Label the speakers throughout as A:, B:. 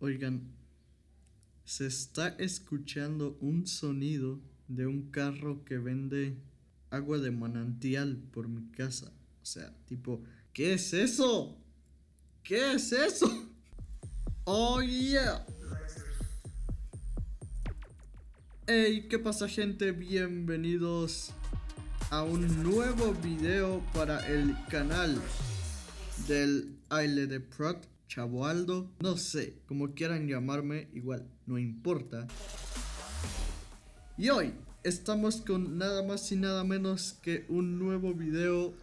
A: Oigan, se está escuchando un sonido de un carro que vende agua de manantial por mi casa. O sea, tipo, ¿qué es eso? ¿Qué es eso? Oh yeah. Hey, ¿qué pasa gente? Bienvenidos a un nuevo video para el canal del Aile de Prot. Chavoaldo, no sé, como quieran llamarme, igual, no importa. Y hoy estamos con nada más y nada menos que un nuevo video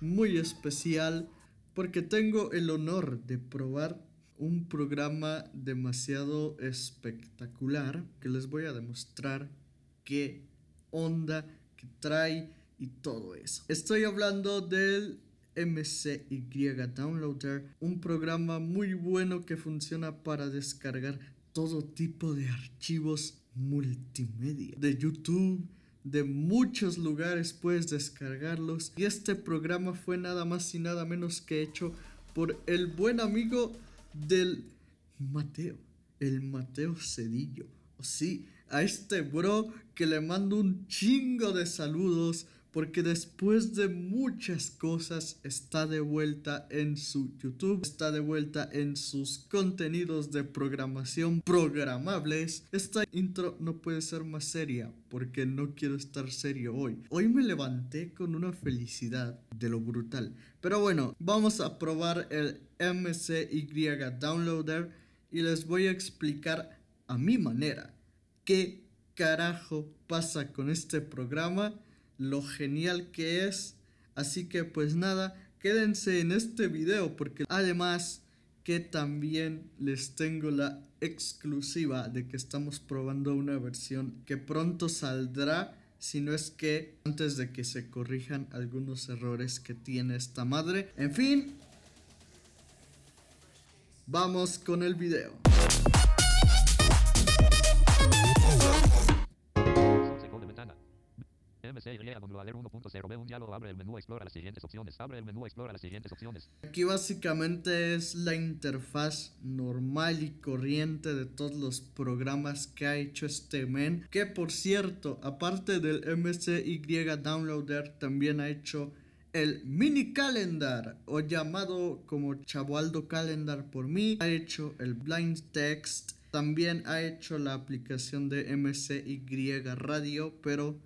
A: muy especial porque tengo el honor de probar un programa demasiado espectacular que les voy a demostrar qué onda que trae y todo eso. Estoy hablando del MCY Downloader, un programa muy bueno que funciona para descargar todo tipo de archivos multimedia. De YouTube, de muchos lugares puedes descargarlos. Y este programa fue nada más y nada menos que hecho por el buen amigo del Mateo, el Mateo Cedillo. Sí, a este bro que le mando un chingo de saludos porque después de muchas cosas está de vuelta en su YouTube, está de vuelta en sus contenidos de programación programables. Esta intro no puede ser más seria porque no quiero estar serio hoy. Hoy me levanté con una felicidad de lo brutal. Pero bueno, vamos a probar el MCY Downloader y les voy a explicar a mi manera qué carajo pasa con este programa lo genial que es. Así que pues nada, quédense en este video porque además que también les tengo la exclusiva de que estamos probando una versión que pronto saldrá. Si no es que antes de que se corrijan algunos errores que tiene esta madre. En fin, vamos con el video. Aquí básicamente es la interfaz normal y corriente de todos los programas que ha hecho este men. Que por cierto, aparte del MCY Downloader, también ha hecho el mini calendar o llamado como Chabualdo Calendar por mí. Ha hecho el blind text. También ha hecho la aplicación de MCY Radio, pero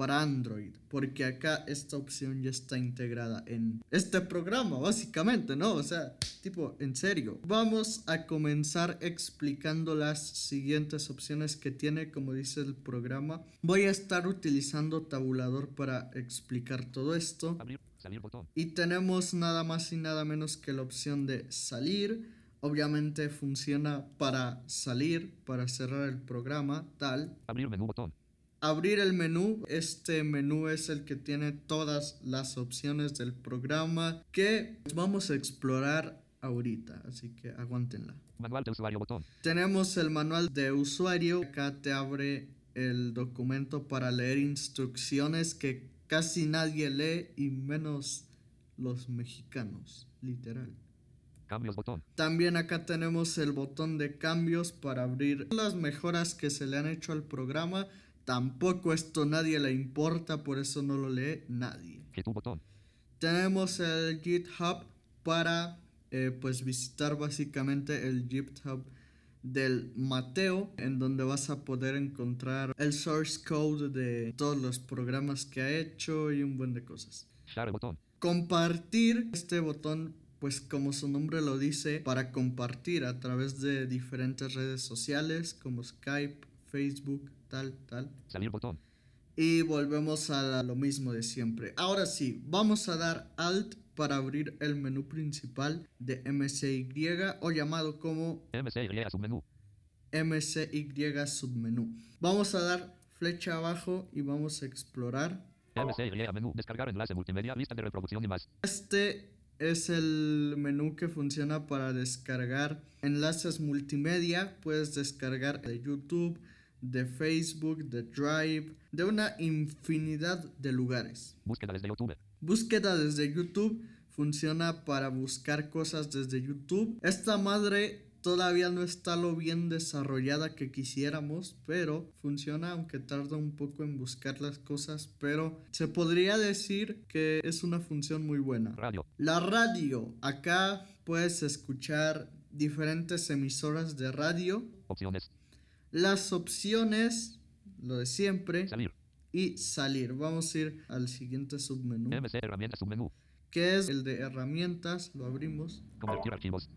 A: para Android, porque acá esta opción ya está integrada en este programa, básicamente, ¿no? O sea, tipo, en serio. Vamos a comenzar explicando las siguientes opciones que tiene, como dice el programa. Voy a estar utilizando tabulador para explicar todo esto. Y tenemos nada más y nada menos que la opción de salir. Obviamente funciona para salir, para cerrar el programa, tal. Abrir menú botón abrir el menú. Este menú es el que tiene todas las opciones del programa que vamos a explorar ahorita, así que aguántenla. Manual de usuario botón. Tenemos el manual de usuario. Acá te abre el documento para leer instrucciones que casi nadie lee y menos los mexicanos, literal. Cambios botón. También acá tenemos el botón de cambios para abrir las mejoras que se le han hecho al programa Tampoco esto nadie le importa, por eso no lo lee nadie. botón. Tenemos el GitHub para eh, pues visitar básicamente el GitHub del Mateo, en donde vas a poder encontrar el source code de todos los programas que ha hecho y un buen de cosas. botón. Compartir este botón pues como su nombre lo dice, para compartir a través de diferentes redes sociales como Skype, Facebook, tal, tal. Salir botón. Y volvemos a lo mismo de siempre. Ahora sí, vamos a dar Alt para abrir el menú principal de MCY o llamado como MCY submenú. MCY submenú. Vamos a dar flecha abajo y vamos a explorar. MCY menú, descargar enlace multimedia, lista de reproducción y más. Este es el menú que funciona para descargar enlaces multimedia. Puedes descargar de YouTube, de Facebook, de Drive, de una infinidad de lugares. Búsqueda desde YouTube. Búsqueda desde YouTube funciona para buscar cosas desde YouTube. Esta madre todavía no está lo bien desarrollada que quisiéramos, pero funciona aunque tarda un poco en buscar las cosas, pero se podría decir que es una función muy buena.
B: Radio.
A: La radio, acá puedes escuchar diferentes emisoras de radio.
B: Opciones.
A: Las opciones, lo de siempre.
B: Salir.
A: Y salir. Vamos a ir al siguiente submenú.
B: MC herramientas submenú.
A: Que es el de herramientas. Lo abrimos.
B: Convertir archivos.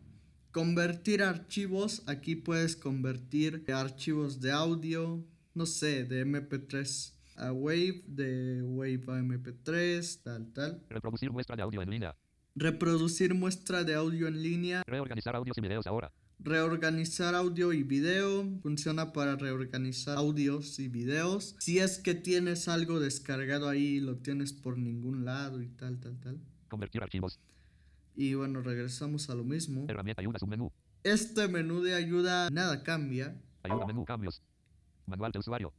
A: Convertir archivos. Aquí puedes convertir archivos de audio. No sé, de MP3 a Wave, de Wave a MP3, tal, tal.
B: Reproducir muestra de audio en línea.
A: Reproducir muestra de audio en línea.
B: Reorganizar audios y videos ahora.
A: Reorganizar audio y video. Funciona para reorganizar audios y videos. Si es que tienes algo descargado ahí, lo tienes por ningún lado y tal, tal, tal.
B: Convertir archivos.
A: Y bueno, regresamos a lo mismo.
B: Herramienta ayuda submenú.
A: Este menú de ayuda nada cambia.
B: Ayuda menú cambios. Manual de usuario.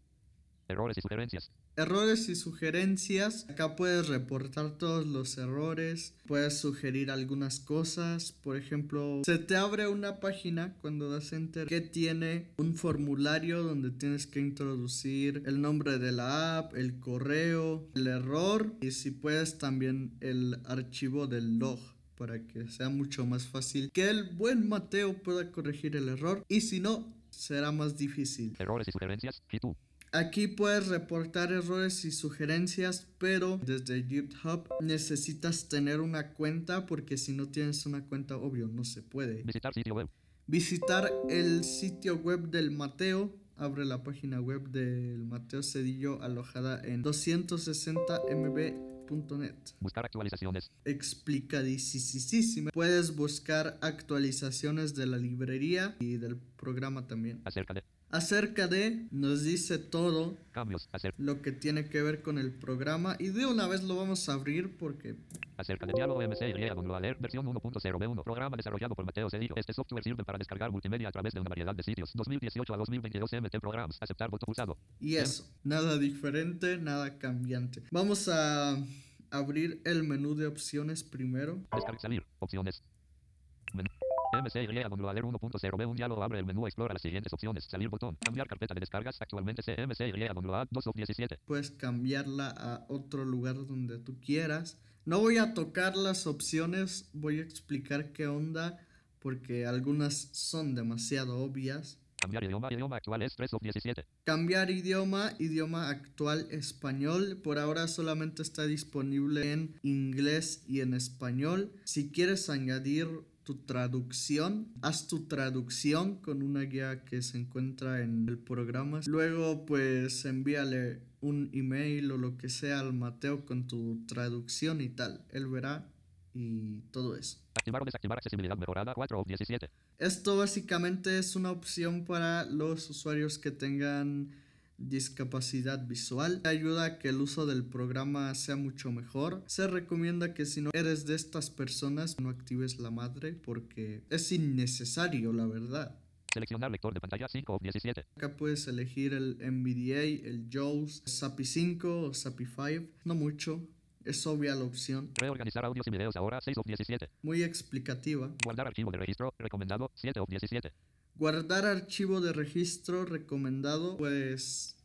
B: Errores y sugerencias.
A: Errores y sugerencias. Acá puedes reportar todos los errores. Puedes sugerir algunas cosas. Por ejemplo, se te abre una página cuando das enter que tiene un formulario donde tienes que introducir el nombre de la app, el correo, el error y si puedes también el archivo del log para que sea mucho más fácil que el buen Mateo pueda corregir el error y si no será más difícil.
B: Errores y sugerencias. tú.
A: Aquí puedes reportar errores y sugerencias, pero desde GitHub necesitas tener una cuenta porque si no tienes una cuenta, obvio, no se puede.
B: Visitar sitio web.
A: Visitar el sitio web del Mateo. Abre la página web del Mateo Cedillo alojada en 260mb.net.
B: Buscar actualizaciones.
A: Explicadísima. Puedes buscar actualizaciones de la librería y del programa también.
B: Acerca de
A: acerca de, nos dice todo
B: cambios,
A: lo que tiene que ver con el programa. Y de una vez lo vamos a abrir porque
B: acerca de diálogo MC y Alert versión 1.0b1 programa desarrollado por Mateo Cedillo. Este software sirve para descargar multimedia a través de una variedad de sitios. 2018 a 2022 MT Programs aceptar voto pulsado.
A: Y eso nada diferente nada cambiante. Vamos a abrir el menú de opciones primero.
B: Descargar salir opciones MCY Downloader 1.0 un diálogo abre el menú explora las siguientes opciones. Salir botón. Cambiar carpeta de descargas. Actualmente 2 of 17.
A: Puedes cambiarla a otro lugar donde tú quieras. No voy a tocar las opciones, voy a explicar qué onda porque algunas son demasiado obvias.
B: Cambiar idioma, idioma actual es 3 of 17.
A: Cambiar idioma, idioma actual español. Por ahora solamente está disponible en inglés y en español. Si quieres añadir tu traducción, haz tu traducción con una guía que se encuentra en el programa. Luego pues envíale un email o lo que sea al Mateo con tu traducción y tal. Él verá y todo eso.
B: Activar o desactivar accesibilidad mejorada 4 o 17.
A: Esto básicamente es una opción para los usuarios que tengan discapacidad visual ayuda a que el uso del programa sea mucho mejor. Se recomienda que si no eres de estas personas no actives la madre porque es innecesario la verdad.
B: Seleccionar lector de pantalla 5 o 17.
A: Acá puedes elegir el NVDA, el JAWS, SAPI 5 o SAPI 5. No mucho, es obvia la opción.
B: Reorganizar audios y videos ahora 6 o 17.
A: Muy explicativa.
B: Guardar archivo de registro recomendado 7 o 17.
A: Guardar archivo de registro recomendado, pues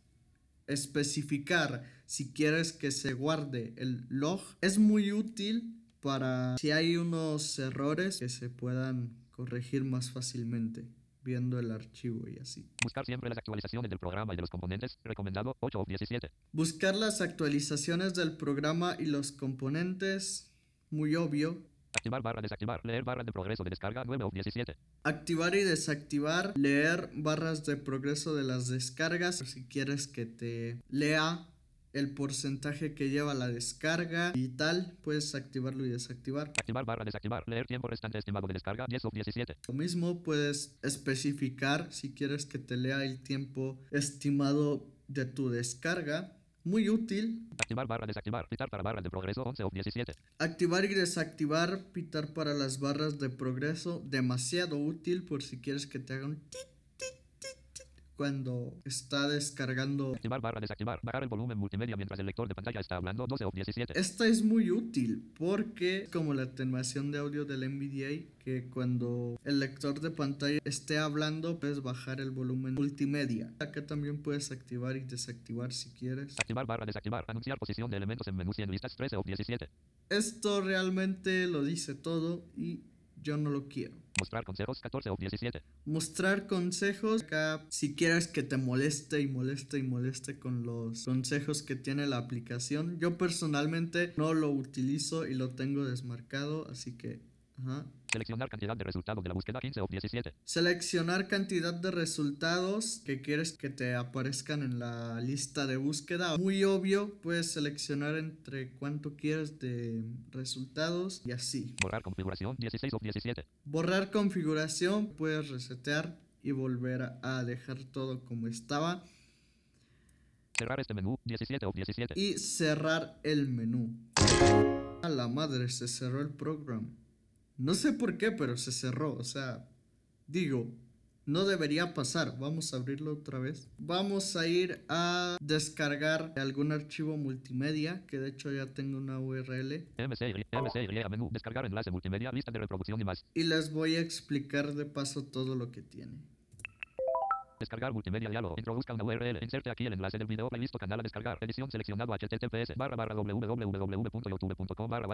A: especificar si quieres que se guarde el log. Es muy útil para si hay unos errores que se puedan corregir más fácilmente viendo el archivo y así.
B: Buscar siempre las actualizaciones del programa y de los componentes, recomendado 8 o 17.
A: Buscar las actualizaciones del programa y los componentes, muy obvio,
B: Activar barra desactivar. Leer barras de progreso de descarga 9 o 17.
A: Activar y desactivar. Leer barras de progreso de las descargas. Si quieres que te lea el porcentaje que lleva la descarga y tal, puedes activarlo y desactivar.
B: Activar barra desactivar. Leer tiempo restante estimado de descarga 10 o 17.
A: Lo mismo puedes especificar si quieres que te lea el tiempo estimado de tu descarga. Muy útil.
B: Activar barra desactivar. Pitar para barras de progreso 11 o 17.
A: Activar y desactivar. Pitar para las barras de progreso. Demasiado útil por si quieres que te hagan cuando está descargando.
B: Activar barra desactivar. Bajar el volumen multimedia mientras el lector de pantalla está hablando. 12 o 17.
A: Esta es muy útil porque como la atenuación de audio del NVDA que cuando el lector de pantalla esté hablando puedes bajar el volumen multimedia. Acá también puedes activar y desactivar si quieres.
B: Activar barra desactivar. Anunciar posición de elementos en menú 100 listas 13 o 17.
A: Esto realmente lo dice todo y yo no lo quiero.
B: Mostrar consejos 14 o 17.
A: Mostrar consejos. Acá, si quieres que te moleste y moleste y moleste con los consejos que tiene la aplicación. Yo personalmente no lo utilizo y lo tengo desmarcado, así que Ajá.
B: Seleccionar cantidad de resultados de la búsqueda 15 o 17.
A: Seleccionar cantidad de resultados que quieres que te aparezcan en la lista de búsqueda. Muy obvio, puedes seleccionar entre cuánto quieres de resultados y así.
B: Borrar configuración 16 o 17.
A: Borrar configuración, puedes resetear y volver a dejar todo como estaba.
B: Cerrar este menú 17 o 17.
A: Y cerrar el menú. A la madre, se cerró el programa. No sé por qué, pero se cerró. O sea, digo, no debería pasar. Vamos a abrirlo otra vez. Vamos a ir a descargar algún archivo multimedia, que de hecho ya tengo una URL.
B: MCY, MCY, menú, descargar enlace multimedia, lista de reproducción y más.
A: Y les voy a explicar de paso todo lo que tiene.
B: Descargar multimedia diálogo. Introduzca una URL. Inserte aquí el enlace del video. Playlist canal a descargar. Edición seleccionado https barra barra www.youtube.com barra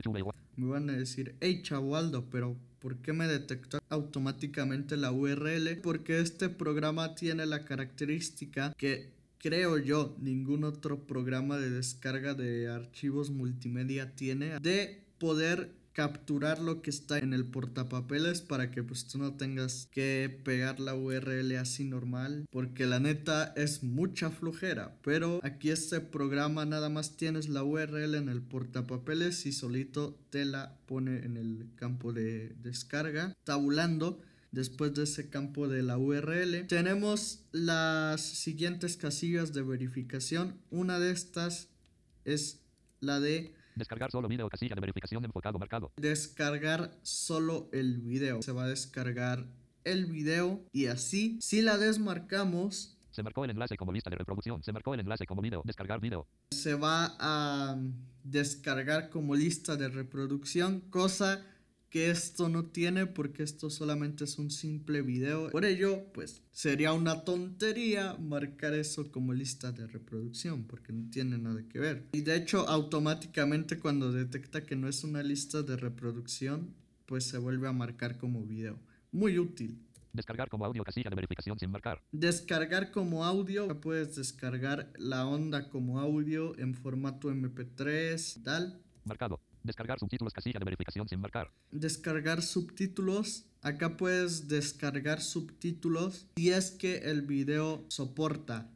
A: Me van a decir, hey Chavaldo, pero ¿por qué me detectó automáticamente la URL? Porque este programa tiene la característica que creo yo ningún otro programa de descarga de archivos multimedia tiene de poder capturar lo que está en el portapapeles para que pues tú no tengas que pegar la URL así normal porque la neta es mucha flojera. Pero aquí este programa nada más tienes la URL en el portapapeles y solito te la pone en el campo de descarga tabulando después de ese campo de la URL tenemos las siguientes casillas de verificación. Una de estas es la de
B: Descargar solo video, casilla de verificación enfocado marcado.
A: Descargar solo el video. Se va a descargar el video y así, si la desmarcamos,
B: se marcó el enlace como lista de reproducción. Se marcó el enlace como video. Descargar video.
A: Se va a descargar como lista de reproducción, cosa que esto no tiene porque esto solamente es un simple video. Por ello, pues sería una tontería marcar eso como lista de reproducción porque no tiene nada que ver. Y de hecho, automáticamente cuando detecta que no es una lista de reproducción, pues se vuelve a marcar como video. Muy útil.
B: Descargar como audio casilla de verificación sin marcar.
A: Descargar como audio. Puedes descargar la onda como audio en formato MP3 tal.
B: Marcado. Descargar subtítulos casilla de verificación sin marcar.
A: Descargar subtítulos. Acá puedes descargar subtítulos si es que el video soporta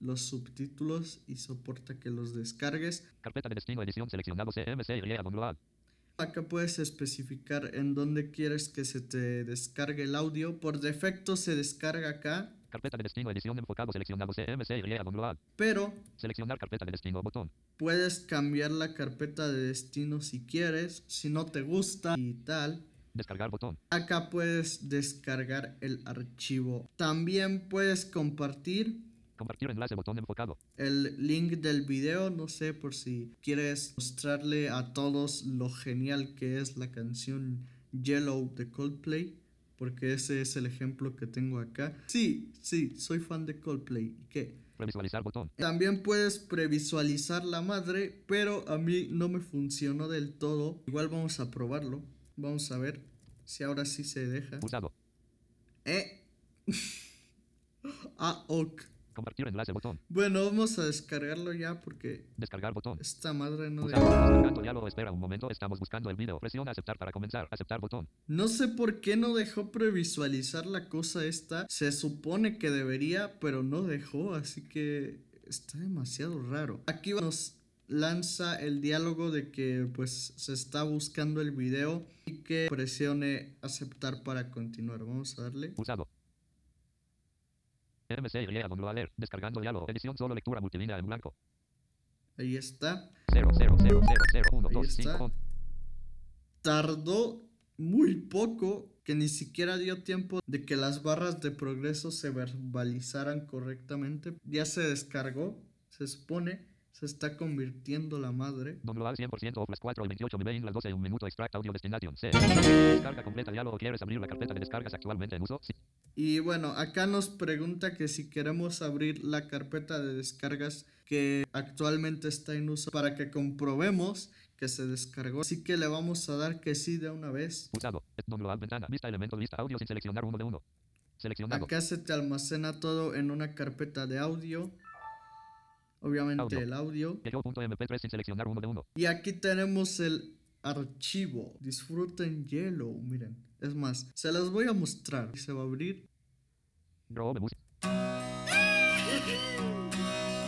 A: los subtítulos y soporta que los descargues.
B: Carpeta de destino edición seleccionado CMC.
A: Acá puedes especificar en dónde quieres que se te descargue el audio. Por defecto se descarga acá
B: Carpeta de destino, edición enfocado, seleccionado CMC y download.
A: Pero.
B: Seleccionar carpeta de destino, botón.
A: Puedes cambiar la carpeta de destino si quieres, si no te gusta y tal.
B: Descargar botón.
A: Acá puedes descargar el archivo. También puedes compartir.
B: Compartir enlace botón enfocado.
A: El link del video, no sé por si quieres mostrarle a todos lo genial que es la canción Yellow de Coldplay porque ese es el ejemplo que tengo acá. Sí, sí, soy fan de Coldplay. ¿Qué?
B: Previsualizar botón.
A: También puedes previsualizar la madre, pero a mí no me funcionó del todo. Igual vamos a probarlo. Vamos a ver si ahora sí se deja.
B: Usado.
A: Eh. ah, ok.
B: Compartir enlace botón.
A: Bueno, vamos a descargarlo ya porque.
B: Descargar botón.
A: Esta madre no
B: Descargando diálogo. Espera un momento. Estamos buscando el video. Presiona aceptar para comenzar. Aceptar botón.
A: No sé por qué no dejó previsualizar la cosa esta. Se supone que debería, pero no dejó. Así que está demasiado raro. Aquí nos lanza el diálogo de que pues se está buscando el video y que presione aceptar para continuar. Vamos a darle.
B: Usado. MCY. Descargando diálogo. Edición solo lectura multilínea en blanco.
A: Ahí está.
B: 0, 0, 0, 0, 0, 1, 2, 5.
A: Tardó muy poco que ni siquiera dio tiempo de que las barras de progreso se verbalizaran correctamente. Ya se descargó, se supone. Se está convirtiendo la madre.
B: Download 100% of las 4 y 28 MB en las 12 y minuto extract audio destination. C. Descarga completa diálogo. ¿Quieres abrir la carpeta de descargas actualmente en uso? Sí.
A: Y bueno, acá nos pregunta que si queremos abrir la carpeta de descargas que actualmente está en uso para que comprobemos que se descargó. Así que le vamos a dar que sí de una vez.
B: Pulsado. Download ventana. Vista elemento lista audio sin seleccionar uno de uno. Seleccionado.
A: Acá se te almacena todo en una carpeta de audio. Obviamente
B: Audio.
A: el audio.
B: Yellow.mp3 sin seleccionar uno de uno.
A: Y aquí tenemos el archivo. Disfruten Yellow. Miren. Es más, se las voy a mostrar. Y se va a abrir.
B: Robe música.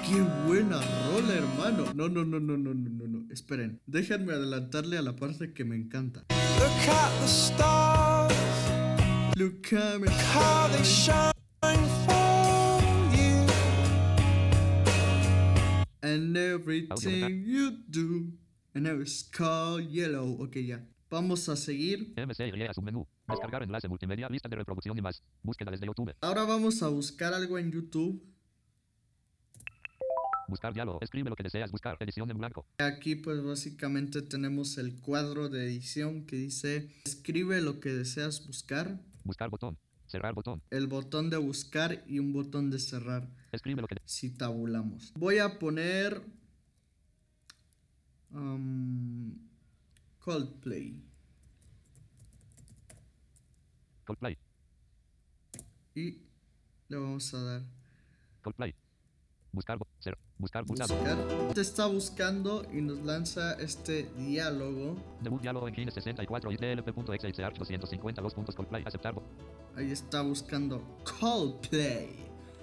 A: ¡Qué buena rola, hermano! No, no, no, no, no, no, no, no. Esperen. Déjenme adelantarle a la parte que me encanta.
C: Look at the stars,
A: Look at me.
C: how they shine for you.
A: And everything you do. And it's called yellow. Ok, ya. Vamos a seguir.
B: MCY submenú. Descargar enlace multimedia. Lista de reproducción y más. Búsqueda desde YouTube.
A: Ahora vamos a buscar algo en YouTube.
B: Buscar diálogo. Escribe lo que deseas buscar. Edición en blanco.
A: Aquí pues básicamente tenemos el cuadro de edición que dice escribe lo que deseas buscar,
B: Buscar botón. Cerrar botón.
A: el botón de buscar y un botón de cerrar
B: Escribe lo que
A: si tabulamos. Voy a poner um, Coldplay
B: Coldplay.
A: y le vamos a dar
B: Coldplay. Buscar. bo- cer- buscar
A: buscar. Te está buscando y nos lanza este diálogo.
B: Debut diálogo en Kines 64 y tlp.exe arch 252 puntos Coldplay. Aceptar. bo-
A: Ahí está buscando Coldplay.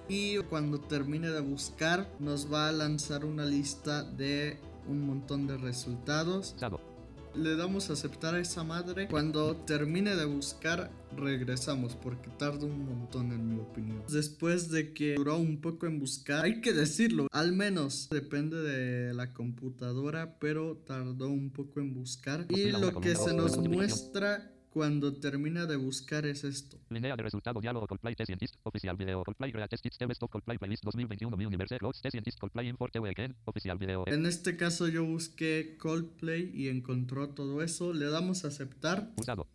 A: Y cuando termine de buscar, nos va a lanzar una lista de un montón de resultados.
B: Pulsado.
A: Le damos a aceptar a esa madre. Cuando termine de buscar, regresamos porque tarda un montón en mi opinión. Después de que duró un poco en buscar, hay que decirlo, al menos depende de la computadora, pero tardó un poco en buscar. Y
B: Mira, una
A: lo que se nos muestra cuando termina de buscar es esto.
B: Línea de resultado diálogo Coldplay T Scientist Oficial video Coldplay Greatest Hits TV Stop Coldplay Playlist 2021 Mi Universe Close T Scientist Coldplay Import Weekend Oficial video
A: En este caso yo busqué Coldplay y encontró todo eso. Le damos a aceptar.
B: Pulsado.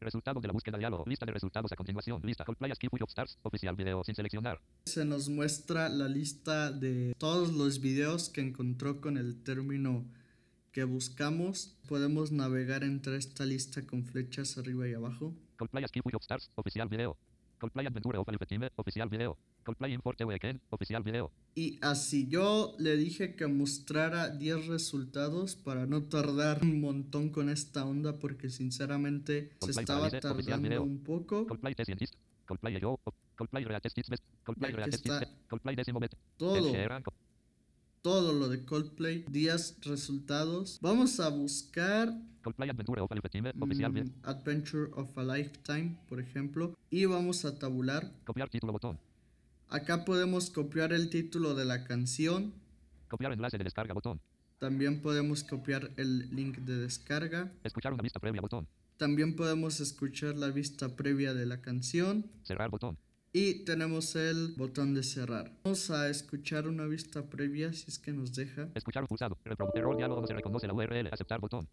B: Resultado de la búsqueda diálogo. Lista de resultados a continuación. Lista Coldplay Skip of Stars. Oficial video sin seleccionar.
A: Se nos muestra la lista de todos los videos que encontró con el término que buscamos. Podemos navegar entre esta lista con flechas arriba y abajo.
B: Coldplay of Stars. Oficial video. Coldplay Adventure of Team. Oficial video. Coldplay Import TV Weekend. Oficial video.
A: Y así yo le dije que mostrara 10 resultados para no tardar un montón con esta onda porque sinceramente se
B: Coldplay
A: estaba
B: Paralise, oficial
A: tardando un poco.
B: Coldplay T Scientist. Coldplay Yo. Coldplay Best. Coldplay Best. Coldplay décimo bet.
A: Todo. Todo lo de Coldplay, 10 resultados. Vamos a buscar
B: Coldplay Adventure of Alpha Team. Oficial
A: mm. Adventure of a Lifetime, por ejemplo, y vamos a tabular.
B: Copiar título botón.
A: Acá podemos copiar el título de la canción,
B: Copiar enlace de descarga botón.
A: también podemos copiar el link de descarga,
B: Escuchar una vista previa botón.
A: también podemos escuchar la vista previa de la canción
B: Cerrar botón.
A: Y tenemos el botón de cerrar. Vamos a escuchar una vista previa si es que nos deja.
B: Escuchar pulsado. Error diálogo se reconoce la URL. Aceptar botón.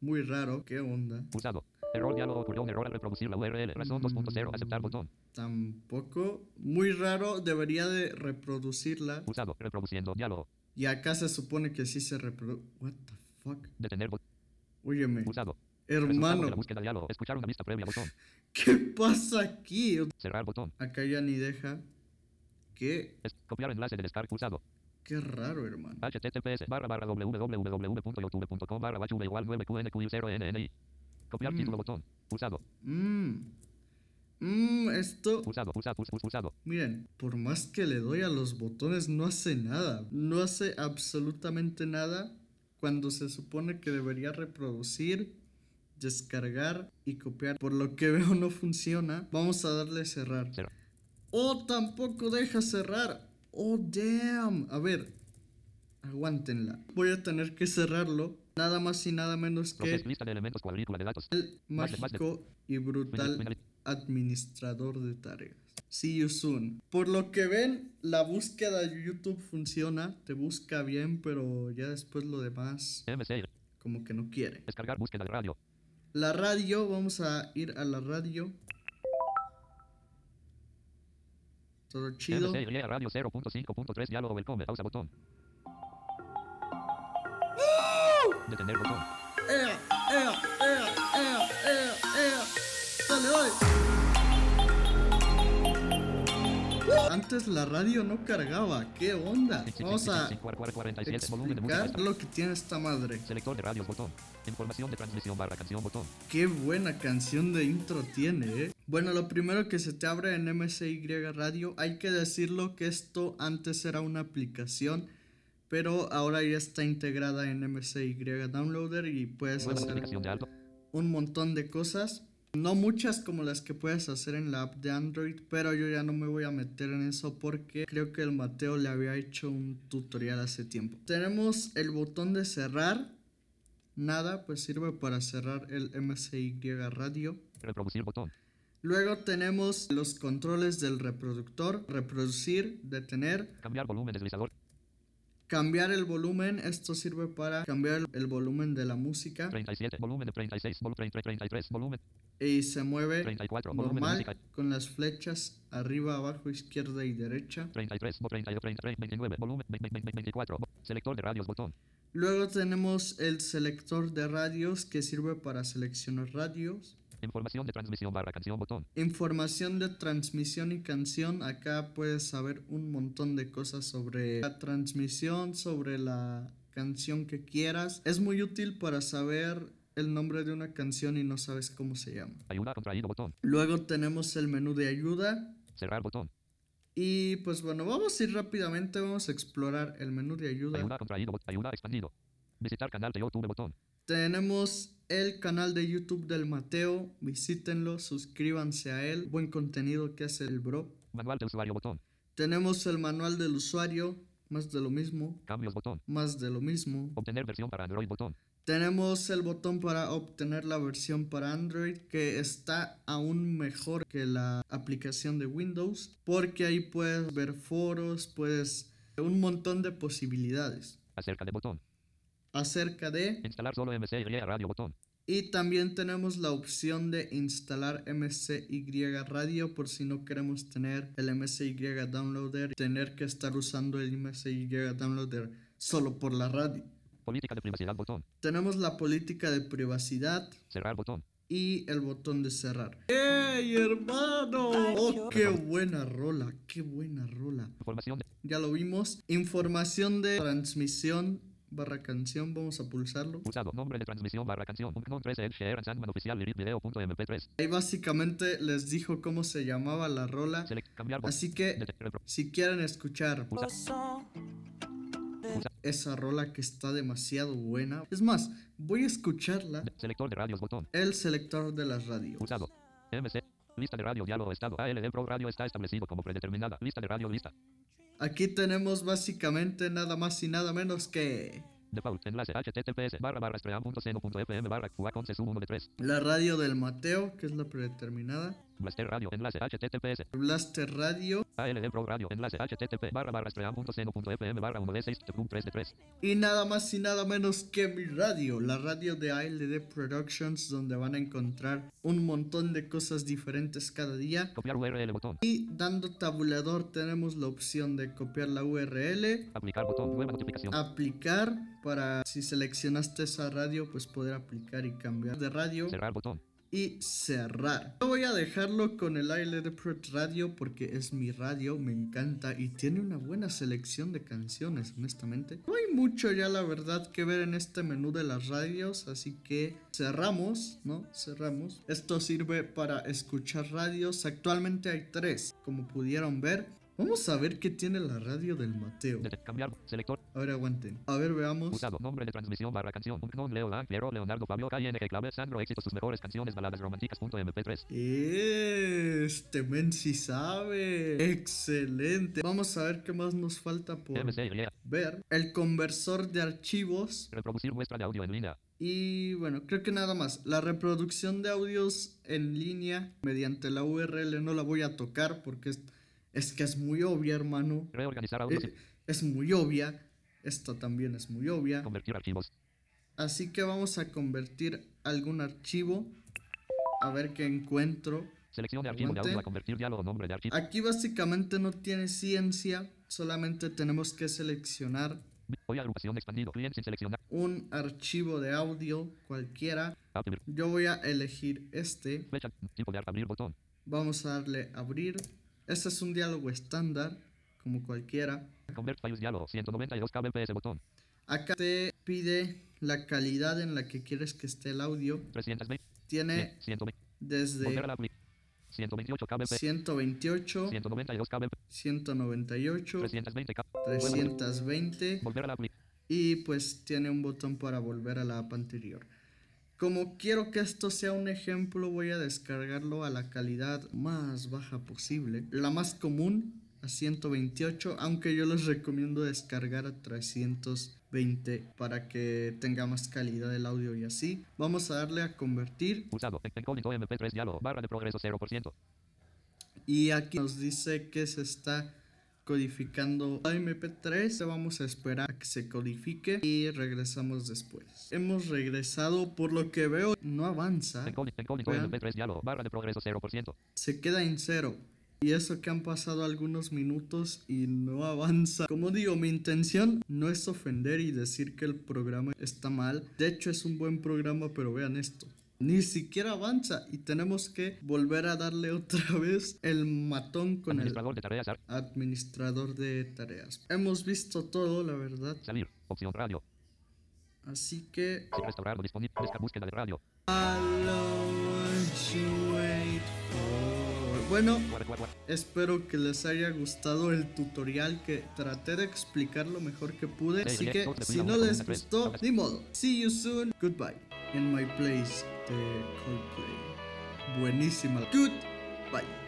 A: Muy raro, qué onda.
B: Pulsado. Error diálogo ocurrió un error al reproducir la URL. Razón 2.0. Aceptar botón.
A: Tampoco. Muy raro, debería de reproducirla.
B: Pulsado. Reproduciendo diálogo.
A: Y acá se supone que sí se reproduce. What the fuck?
B: Detener botón.
A: Óyeme,
B: Pulsado. De
A: hermano,
B: la búsqueda diálogo. Escuchar una vista previa botón.
A: ¿qué pasa aquí?
B: Cerrar botón.
A: Acá ya ni deja. ¿Qué?
B: Es- copiar enlace de descarga pulsado.
A: Qué raro, hermano.
B: https barra barra www.youtube.com barra bachuve igual 9qnq0nni. Copiar
A: Mm.
B: título botón. Pulsado.
A: Mmm. Mmm, esto.
B: Pulsado. Pulsado. Pulsado. Pulsado.
A: Miren, por más que le doy a los botones, no hace nada. No hace absolutamente nada cuando se supone que debería reproducir, descargar y copiar. Por lo que veo no funciona. Vamos a darle cerrar.
B: Cerrar.
A: Oh, tampoco deja cerrar. Oh, damn. A ver, aguántenla. Voy a tener que cerrarlo. nada más y nada menos que
B: lista de elementos cuadrícula de datos.
A: el
B: Más de- más de-
A: mágico y brutal
B: Final-
A: administrador de tareas. See you soon. Por lo que ven, la búsqueda de YouTube funciona, te busca bien, pero ya después lo demás
B: MC.
A: como que no quiere.
B: Descargar búsqueda de radio.
A: La radio, vamos a ir a la radio. Todo chido.
B: Y radio 0.5.3 diálogo welcome. Pausa botón. Detener botón.
A: ¡Ea! ¡Ea! ¡Ea! ¡Ea! ¡Ea! ¡Ea! ¡Dale, dale! Antes la radio no cargaba, ¿qué onda? Vamos a
B: 47 volumen de música.
A: explicar lo que tiene esta madre.
B: Selector de radios botón. Información de transmisión barra canción botón.
A: Qué buena canción de intro tiene, eh. Bueno, lo primero que se te abre en MSY Radio, hay que decirlo que esto antes era una aplicación, pero ahora ya está integrada en MSY Downloader y puedes hacer un montón de cosas. No muchas como las que puedes hacer en la app de Android, pero yo ya no me voy a meter en eso porque creo que el Mateo le había hecho un tutorial hace tiempo. Tenemos el botón de cerrar. Nada, pues sirve para cerrar el MSY Radio.
B: Reproducir botón.
A: Luego tenemos los controles del reproductor, reproducir, detener,
B: Cambiar volumen deslizador.
A: Cambiar el volumen. Esto sirve para cambiar el- volumen de la música
B: 37. Volumen de 36. Vol 30, 33. Volumen.
A: y se mueve
B: 34. Volumen de
A: normal con las flechas arriba, abajo, izquierda y derecha.
B: 33. Vol 32. 33. 29. Volumen. 20, 20, 24. Selector de radios botón.
A: Luego tenemos el selector de radios que sirve para seleccionar radios.
B: Información de transmisión barra canción botón.
A: Información de transmisión y canción. Acá puedes saber un montón de cosas sobre la transmisión, sobre la canción que quieras. Es muy útil para saber el nombre de una canción y no sabes cómo se llama.
B: Ayuda contraído botón.
A: Luego tenemos el menú de ayuda.
B: Cerrar botón.
A: Y pues bueno, vamos a ir rápidamente, vamos a explorar el menú de ayuda.
B: Ayuda contraído. Ayuda expandido. Visitar canal de YouTube botón.
A: Tenemos el canal de YouTube del Mateo, visítenlo, suscríbanse a él, buen contenido que hace el bro.
B: Manual de usuario botón.
A: Tenemos el manual del usuario, más de lo mismo,
B: Cambios botón.
A: más de lo mismo.
B: Obtener versión para Android botón.
A: Tenemos el botón para obtener la versión para Android que está aún mejor que la aplicación de Windows porque ahí puedes ver foros, puedes un montón de posibilidades
B: Acerca de botón.
A: Acerca de
B: Instalar solo MC y radio botón.
A: y también tenemos la opción de instalar MSY Radio por si no queremos tener el MSY Downloader, tener que estar usando el MSY Downloader solo por la radio.
B: Política de privacidad botón.
A: Tenemos la política de privacidad,
B: Cerrar botón.
A: y el botón de cerrar. ¡Ey, hermano! ¡Oh, qué buena rola! ¡Qué buena rola!
B: Información de
A: Ya lo vimos. Información de transmisión barra canción. Vamos a pulsarlo.
B: pulsado. Nombre de transmisión barra canción. Un 13 el share and Sandman oficial lyric video.mp3.
A: Ahí básicamente les dijo cómo se llamaba la rola.
B: Select. Cambiar.
A: Así que si quieren escuchar
B: Pulsa.
A: esa rola que está demasiado buena. Es más, voy a escucharla.
B: de- Selector de radios botón.
A: El selector de las radios.
B: Pulsado. MC. Lista de radio diálogo estado. ALD Pro Radio está establecido como predeterminada. Lista de radio lista.
A: Aquí tenemos básicamente nada más y nada menos que
B: Default. Enlace https barra barra stream.seno.fm barra QA con sub 1 de 3.
A: la radio del Mateo, que es la predeterminada.
B: Blaster Radio. Enlace https.
A: Blaster Radio.
B: ALD Pro Radio. Enlace http barra barra stream.seno.fm barra 1 de 6 3 de 3.
A: Y nada más y nada menos que mi radio, la radio de ALD Productions, donde van a encontrar un montón de cosas diferentes cada día.
B: Copiar URL botón.
A: Y dando tabulador tenemos la opción de copiar la URL,
B: Aplicar botón. Nueva notificación.
A: aplicar para si seleccionaste esa radio pues poder aplicar y cambiar de radio
B: Cerrar botón.
A: Y cerrar. Voy a dejarlo con el Pro Radio porque es mi radio, me encanta y tiene una buena selección de canciones, honestamente. No hay mucho ya la verdad que ver en este menú de las radios, así que cerramos, ¿no? Cerramos. Esto sirve para escuchar radios. Actualmente hay tres, como pudieron ver. Vamos a ver qué tiene la radio del Mateo.
B: Cambiar. Selector.
A: A ver, aguanten. A ver, veamos.
B: Usado. Nombre de transmisión barra canción. Unknown Leo Piero, Leonardo Fabio, KNG Clave, Sandro, éxitos, sus mejores canciones, baladas románticas. punto MP3.
A: Este men sí sabe. Excelente. Vamos a ver qué más nos falta por
B: MCY.
A: ver. El conversor de archivos.
B: Reproducir muestra de audio en línea.
A: Y bueno, creo que nada más. La reproducción de audios en línea mediante la URL no la voy a tocar porque es, es que es muy obvia, hermano.
B: Reorganizar audios.
A: Eh, es muy obvia. Esta también es muy obvia.
B: Convertir archivos.
A: Así que vamos a convertir algún archivo. A ver qué encuentro.
B: Selección de archivo de audio a convertir diálogo nombre de archivo.
A: Aquí básicamente no tiene ciencia. Solamente tenemos que seleccionar
B: agrupación expandido. Cliente sin seleccionar.
A: un archivo de audio cualquiera. Yo voy a elegir este.
B: Fecha. Tipo de abrir botón.
A: Vamos a darle abrir. Este es un diálogo estándar, como cualquiera.
B: Convert files diálogo. 192 kbps botón.
A: Acá te pide la calidad en la que quieres que esté el audio.
B: 320.
A: Tiene
B: 120.
A: desde
B: Volver a la apli- 128 kbps.
A: 128,
B: 192 kbps.
A: 198,
B: 320 kbps.
A: 320
B: Volver a la
A: y pues tiene un botón para volver a la app anterior. Como quiero que esto sea un ejemplo, voy a descargarlo a la calidad más baja posible. La más común, a 128, aunque yo les recomiendo descargar a 320 para que tenga más calidad el audio y así. Vamos a darle a convertir
B: Usado. Encoding MP3 diálogo. Barra de progreso 0%.
A: y aquí nos dice que se está codificando a MP3. Vamos a esperar a que se codifique y regresamos después. Hemos regresado, por lo que veo, no avanza.
B: Encoding, encoding
A: Vean.
B: MP3 diálogo. Barra de progreso 0%.
A: se queda en cero. Y eso que han pasado algunos minutos y no avanza. Como digo, mi intención no es ofender y decir que el programa está mal. De hecho es un buen programa, pero vean esto. Ni siquiera avanza y tenemos que volver a darle otra vez el matón con el
B: Administrador de tareas. ar-
A: administrador de tareas. Hemos visto todo, la verdad.
B: Salir. Opción radio.
A: Así que...
B: Sin restaurar lo disponible. Búsqueda de radio.
A: Bueno. Espero que les haya gustado el tutorial que traté de explicar lo mejor que pude. Así que si no les gustó, ni modo. See you soon. Goodbye. In my place de Coldplay. Buenísima. Goodbye.